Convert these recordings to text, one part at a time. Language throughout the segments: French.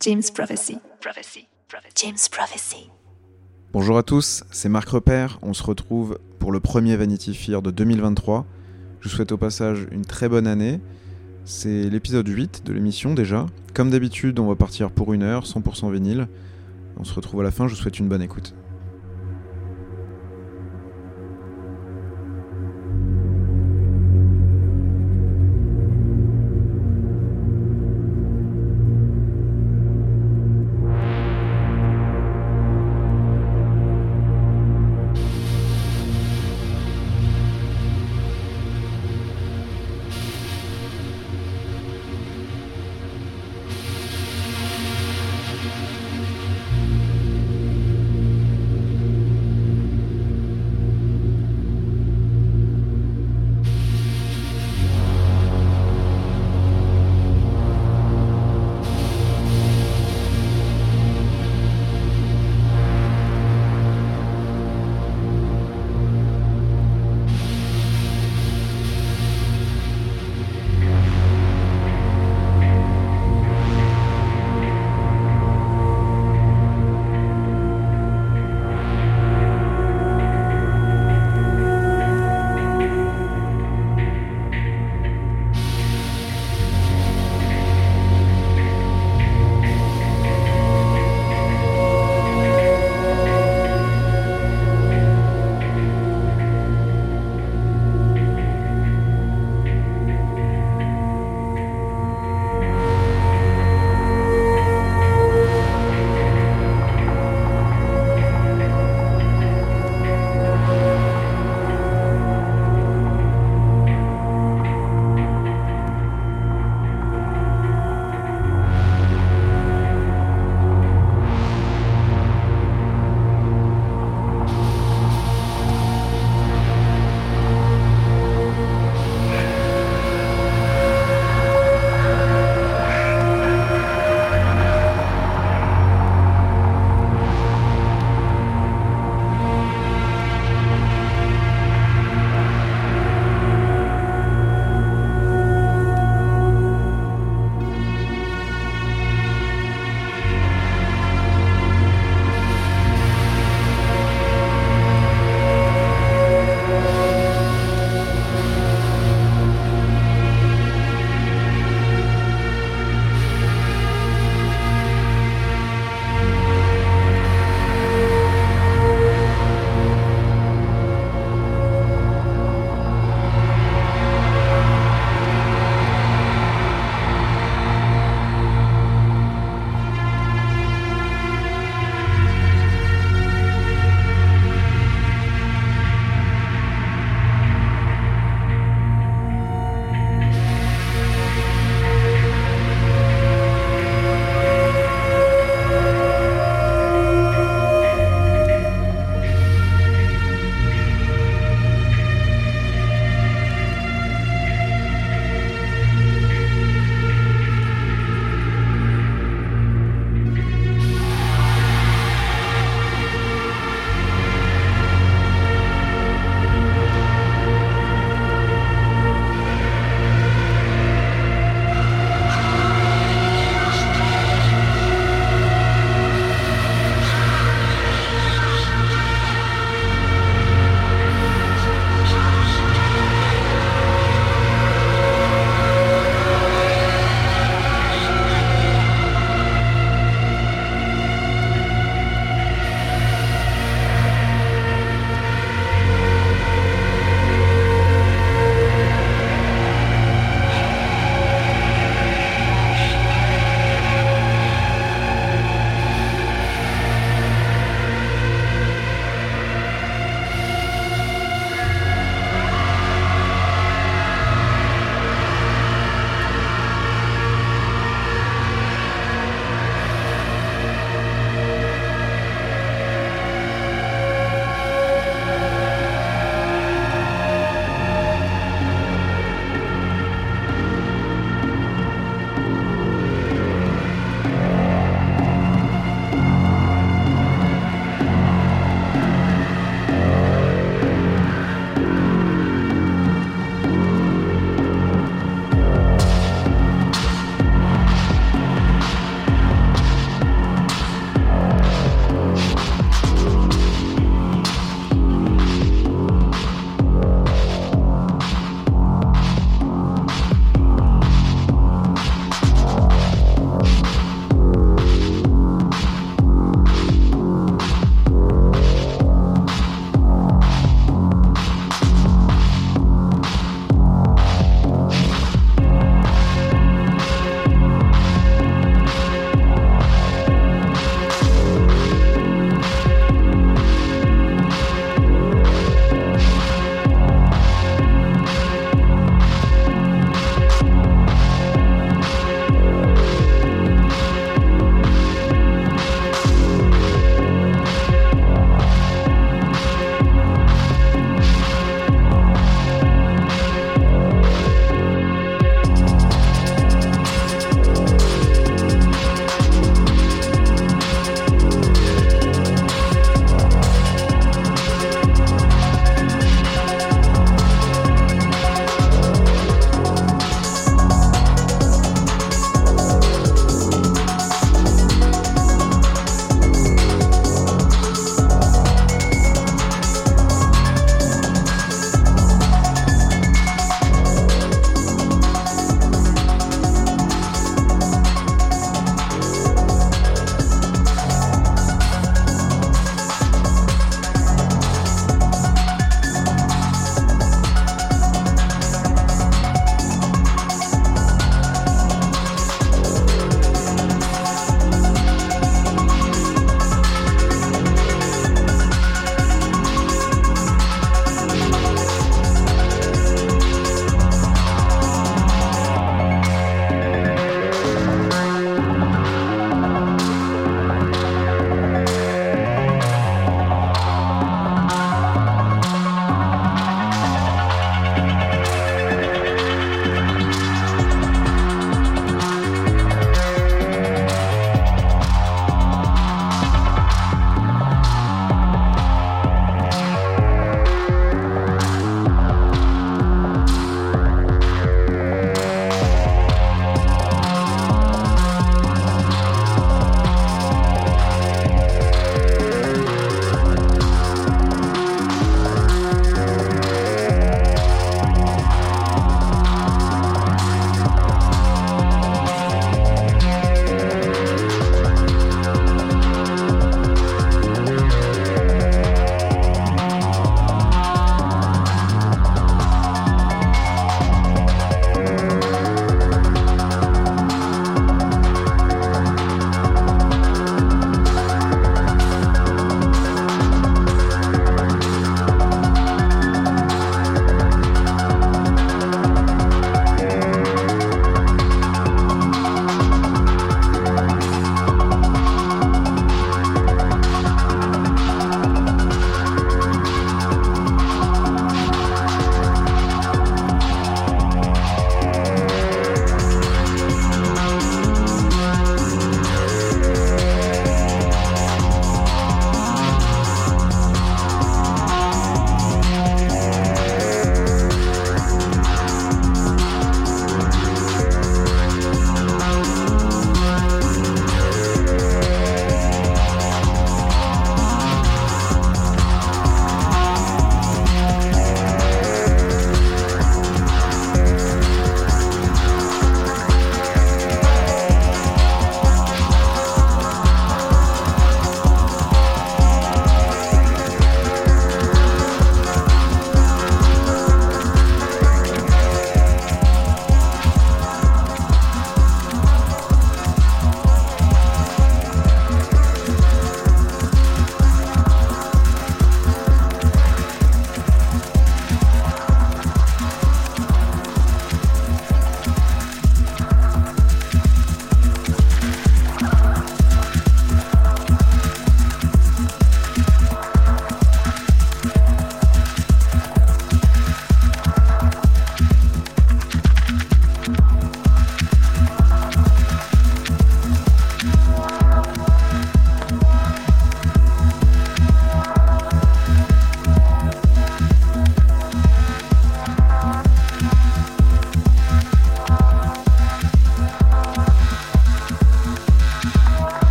James Prophecy. Prophecy. James Prophecy. Bonjour à tous, c'est Marc Repère. On se retrouve pour le premier Vanity Fair de 2023. Je vous souhaite au passage une très bonne année. C'est l'épisode 8 de l'émission déjà. Comme d'habitude, on va partir pour une heure, 100% vinyle. On se retrouve à la fin, je vous souhaite une bonne écoute.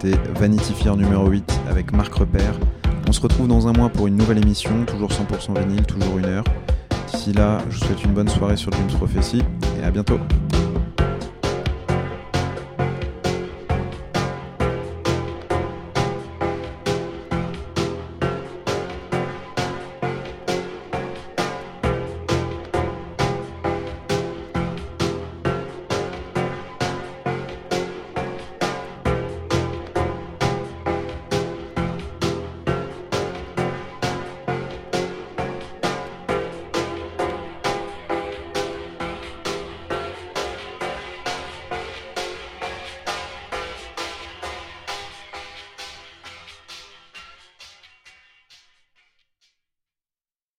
C'était Vanity Fair numéro 8 avec Marc Repère. On se retrouve dans un mois pour une nouvelle émission, toujours 100% vinyle, toujours une heure. D'ici là, je vous souhaite une bonne soirée sur James Prophecy et à bientôt.